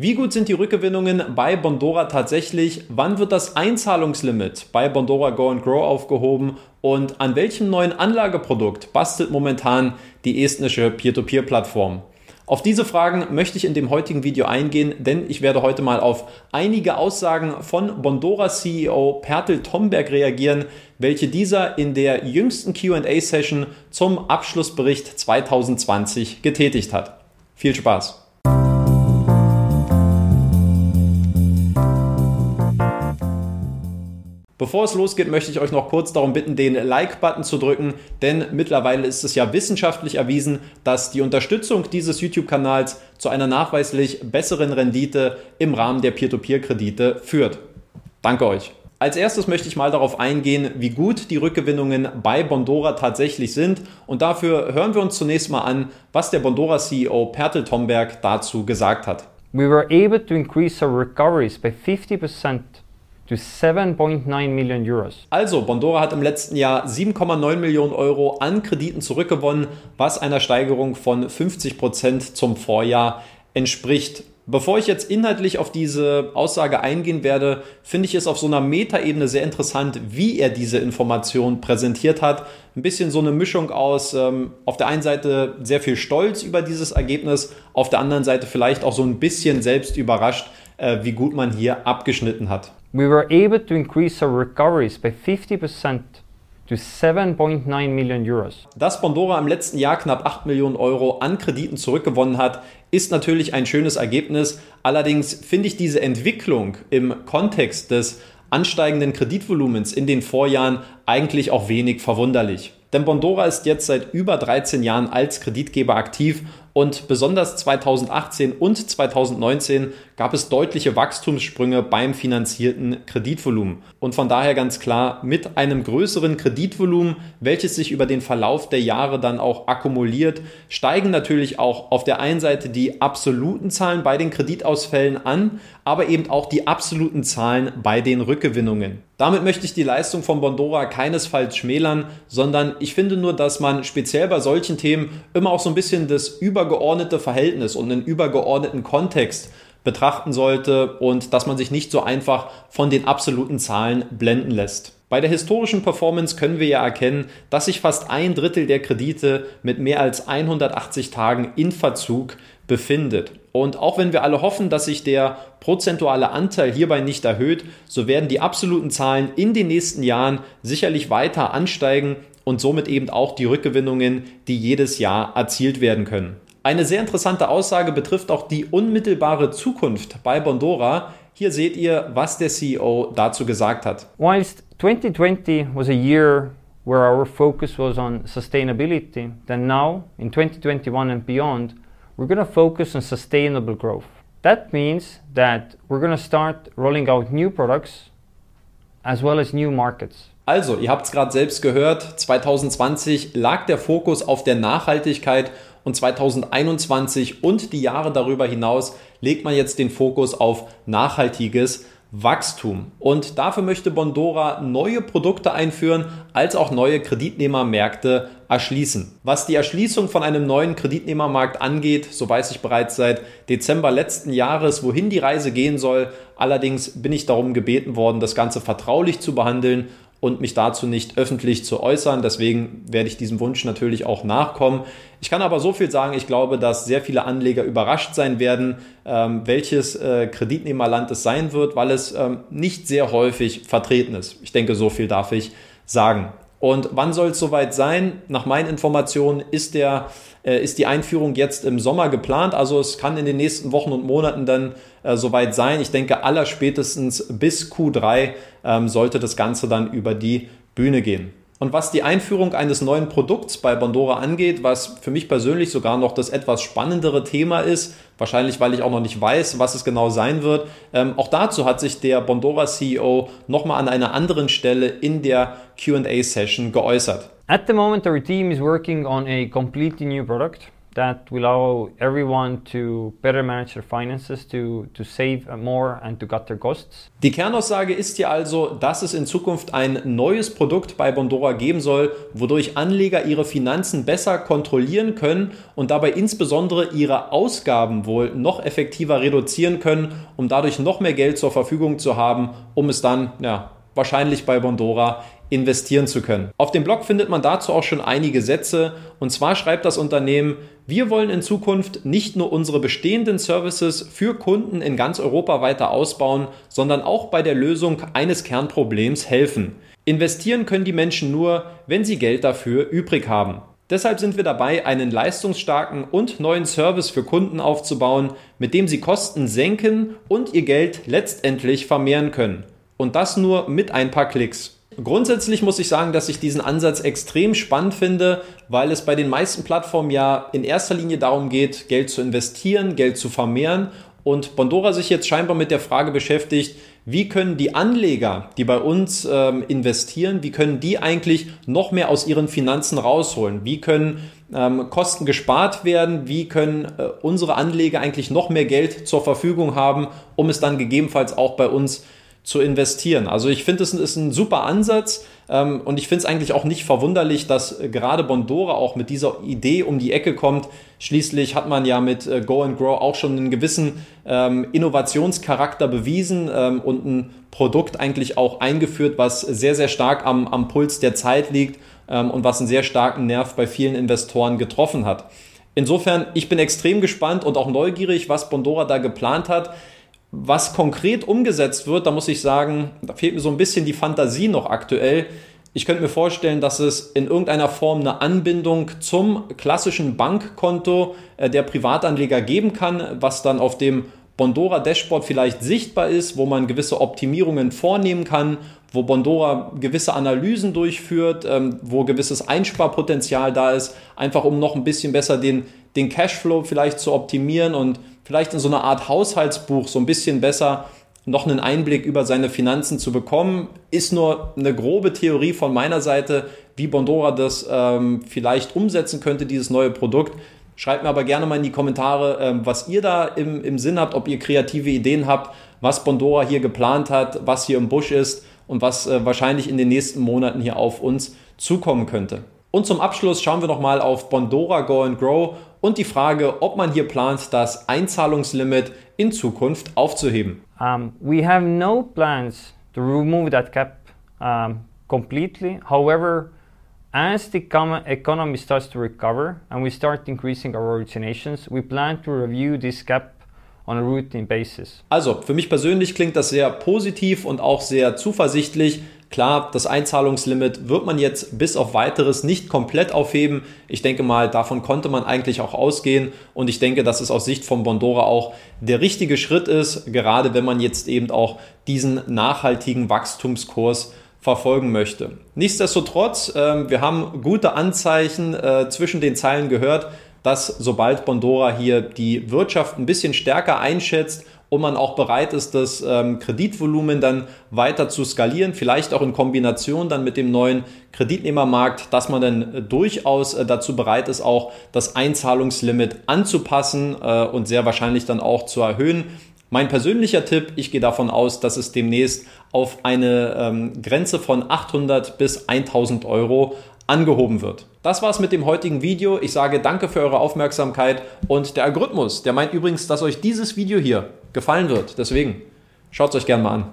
Wie gut sind die Rückgewinnungen bei Bondora tatsächlich? Wann wird das Einzahlungslimit bei Bondora Go and Grow aufgehoben? Und an welchem neuen Anlageprodukt bastelt momentan die estnische Peer-to-Peer-Plattform? Auf diese Fragen möchte ich in dem heutigen Video eingehen, denn ich werde heute mal auf einige Aussagen von Bondora CEO Pertel Tomberg reagieren, welche dieser in der jüngsten QA-Session zum Abschlussbericht 2020 getätigt hat. Viel Spaß! Bevor es losgeht, möchte ich euch noch kurz darum bitten, den Like-Button zu drücken, denn mittlerweile ist es ja wissenschaftlich erwiesen, dass die Unterstützung dieses YouTube-Kanals zu einer nachweislich besseren Rendite im Rahmen der Peer-to-Peer-Kredite führt. Danke euch. Als erstes möchte ich mal darauf eingehen, wie gut die Rückgewinnungen bei Bondora tatsächlich sind. Und dafür hören wir uns zunächst mal an, was der Bondora-CEO Pertel Tomberg dazu gesagt hat. We were able to increase our recoveries by 50% to 7.9 Million Euros. Also, Bondora hat im letzten Jahr 7,9 Millionen Euro an Krediten zurückgewonnen, was einer Steigerung von 50 Prozent zum Vorjahr entspricht. Bevor ich jetzt inhaltlich auf diese Aussage eingehen werde, finde ich es auf so einer Metaebene sehr interessant, wie er diese Information präsentiert hat. Ein bisschen so eine Mischung aus ähm, auf der einen Seite sehr viel Stolz über dieses Ergebnis, auf der anderen Seite vielleicht auch so ein bisschen selbst überrascht, äh, wie gut man hier abgeschnitten hat. We were able to increase our recoveries by 50% to 7.9 million euros. Dass Bondora im letzten Jahr knapp 8 Millionen Euro an Krediten zurückgewonnen hat, ist natürlich ein schönes Ergebnis. Allerdings finde ich diese Entwicklung im Kontext des ansteigenden Kreditvolumens in den Vorjahren eigentlich auch wenig verwunderlich. Denn Bondora ist jetzt seit über 13 Jahren als Kreditgeber aktiv und besonders 2018 und 2019 gab es deutliche Wachstumssprünge beim finanzierten Kreditvolumen. Und von daher ganz klar, mit einem größeren Kreditvolumen, welches sich über den Verlauf der Jahre dann auch akkumuliert, steigen natürlich auch auf der einen Seite die absoluten Zahlen bei den Kreditausfällen an, aber eben auch die absoluten Zahlen bei den Rückgewinnungen. Damit möchte ich die Leistung von Bondora keinesfalls schmälern, sondern ich finde nur, dass man speziell bei solchen Themen immer auch so ein bisschen das übergeordnete Verhältnis und einen übergeordneten Kontext betrachten sollte und dass man sich nicht so einfach von den absoluten Zahlen blenden lässt. Bei der historischen Performance können wir ja erkennen, dass sich fast ein Drittel der Kredite mit mehr als 180 Tagen in Verzug befindet. Und auch wenn wir alle hoffen, dass sich der prozentuale Anteil hierbei nicht erhöht, so werden die absoluten Zahlen in den nächsten Jahren sicherlich weiter ansteigen und somit eben auch die Rückgewinnungen, die jedes Jahr erzielt werden können. Eine sehr interessante Aussage betrifft auch die unmittelbare Zukunft bei Bondora. Hier seht ihr, was der CEO dazu gesagt hat. Whilst 2020 was a year where our focus was on sustainability, then now in 2021 and beyond we're going to focus on sustainable growth. That means that we're going to start rolling out new products as well as new markets. Also, ihr habt es gerade selbst gehört, 2020 lag der Fokus auf der Nachhaltigkeit und 2021 und die Jahre darüber hinaus legt man jetzt den Fokus auf nachhaltiges Wachstum. Und dafür möchte Bondora neue Produkte einführen, als auch neue Kreditnehmermärkte erschließen. Was die Erschließung von einem neuen Kreditnehmermarkt angeht, so weiß ich bereits seit Dezember letzten Jahres, wohin die Reise gehen soll. Allerdings bin ich darum gebeten worden, das Ganze vertraulich zu behandeln und mich dazu nicht öffentlich zu äußern. Deswegen werde ich diesem Wunsch natürlich auch nachkommen. Ich kann aber so viel sagen, ich glaube, dass sehr viele Anleger überrascht sein werden, ähm, welches äh, Kreditnehmerland es sein wird, weil es ähm, nicht sehr häufig vertreten ist. Ich denke, so viel darf ich sagen. Und wann soll es soweit sein? Nach meinen Informationen ist, der, äh, ist die Einführung jetzt im Sommer geplant. Also es kann in den nächsten Wochen und Monaten dann äh, soweit sein. Ich denke, allerspätestens bis Q3 ähm, sollte das Ganze dann über die Bühne gehen. Und was die Einführung eines neuen Produkts bei Bondora angeht, was für mich persönlich sogar noch das etwas spannendere Thema ist, wahrscheinlich weil ich auch noch nicht weiß, was es genau sein wird, ähm, auch dazu hat sich der Bondora CEO nochmal an einer anderen Stelle in der QA-Session geäußert. At the moment, our team is working on a completely new product that will allow everyone to better manage their finances, to, to save more and to cut their costs. Die Kernaussage ist hier also, dass es in Zukunft ein neues Produkt bei Bondora geben soll, wodurch Anleger ihre Finanzen besser kontrollieren können und dabei insbesondere ihre Ausgaben wohl noch effektiver reduzieren können, um dadurch noch mehr Geld zur Verfügung zu haben, um es dann ja, wahrscheinlich bei Bondora investieren zu können. Auf dem Blog findet man dazu auch schon einige Sätze. Und zwar schreibt das Unternehmen, wir wollen in Zukunft nicht nur unsere bestehenden Services für Kunden in ganz Europa weiter ausbauen, sondern auch bei der Lösung eines Kernproblems helfen. Investieren können die Menschen nur, wenn sie Geld dafür übrig haben. Deshalb sind wir dabei, einen leistungsstarken und neuen Service für Kunden aufzubauen, mit dem sie Kosten senken und ihr Geld letztendlich vermehren können. Und das nur mit ein paar Klicks. Grundsätzlich muss ich sagen, dass ich diesen Ansatz extrem spannend finde, weil es bei den meisten Plattformen ja in erster Linie darum geht, Geld zu investieren, Geld zu vermehren und Bondora sich jetzt scheinbar mit der Frage beschäftigt, wie können die Anleger, die bei uns ähm, investieren, wie können die eigentlich noch mehr aus ihren Finanzen rausholen? Wie können ähm, Kosten gespart werden? Wie können äh, unsere Anleger eigentlich noch mehr Geld zur Verfügung haben, um es dann gegebenenfalls auch bei uns zu investieren. Also ich finde, es ist ein super Ansatz ähm, und ich finde es eigentlich auch nicht verwunderlich, dass äh, gerade Bondora auch mit dieser Idee um die Ecke kommt. Schließlich hat man ja mit äh, Go and Grow auch schon einen gewissen ähm, Innovationscharakter bewiesen ähm, und ein Produkt eigentlich auch eingeführt, was sehr, sehr stark am, am Puls der Zeit liegt ähm, und was einen sehr starken Nerv bei vielen Investoren getroffen hat. Insofern, ich bin extrem gespannt und auch neugierig, was Bondora da geplant hat. Was konkret umgesetzt wird, da muss ich sagen, da fehlt mir so ein bisschen die Fantasie noch aktuell. Ich könnte mir vorstellen, dass es in irgendeiner Form eine Anbindung zum klassischen Bankkonto äh, der Privatanleger geben kann, was dann auf dem Bondora Dashboard vielleicht sichtbar ist, wo man gewisse Optimierungen vornehmen kann, wo Bondora gewisse Analysen durchführt, ähm, wo gewisses Einsparpotenzial da ist, einfach um noch ein bisschen besser den, den Cashflow vielleicht zu optimieren und vielleicht in so einer Art Haushaltsbuch so ein bisschen besser noch einen Einblick über seine Finanzen zu bekommen. Ist nur eine grobe Theorie von meiner Seite, wie Bondora das ähm, vielleicht umsetzen könnte, dieses neue Produkt. Schreibt mir aber gerne mal in die Kommentare, ähm, was ihr da im, im Sinn habt, ob ihr kreative Ideen habt, was Bondora hier geplant hat, was hier im Busch ist und was äh, wahrscheinlich in den nächsten Monaten hier auf uns zukommen könnte. Und zum Abschluss schauen wir nochmal auf Bondora Go and Grow und die Frage, ob man hier plant, das Einzahlungslimit in Zukunft aufzuheben. Um, we have no plans to remove that cap um, completely. However, as the economy starts to recover and we start increasing our originations, we plan to review this cap on a routine basis. Also, für mich persönlich klingt das sehr positiv und auch sehr zuversichtlich. Klar, das Einzahlungslimit wird man jetzt bis auf weiteres nicht komplett aufheben. Ich denke mal, davon konnte man eigentlich auch ausgehen und ich denke, dass es aus Sicht von Bondora auch der richtige Schritt ist, gerade wenn man jetzt eben auch diesen nachhaltigen Wachstumskurs verfolgen möchte. Nichtsdestotrotz, äh, wir haben gute Anzeichen äh, zwischen den Zeilen gehört, dass sobald Bondora hier die Wirtschaft ein bisschen stärker einschätzt und man auch bereit ist, das ähm, Kreditvolumen dann weiter zu skalieren, vielleicht auch in Kombination dann mit dem neuen Kreditnehmermarkt, dass man dann äh, durchaus äh, dazu bereit ist, auch das Einzahlungslimit anzupassen äh, und sehr wahrscheinlich dann auch zu erhöhen. Mein persönlicher Tipp, ich gehe davon aus, dass es demnächst auf eine ähm, Grenze von 800 bis 1000 Euro angehoben wird. Das war's mit dem heutigen Video. Ich sage danke für eure Aufmerksamkeit und der Algorithmus, der meint übrigens, dass euch dieses Video hier gefallen wird. Deswegen schaut es euch gerne mal an.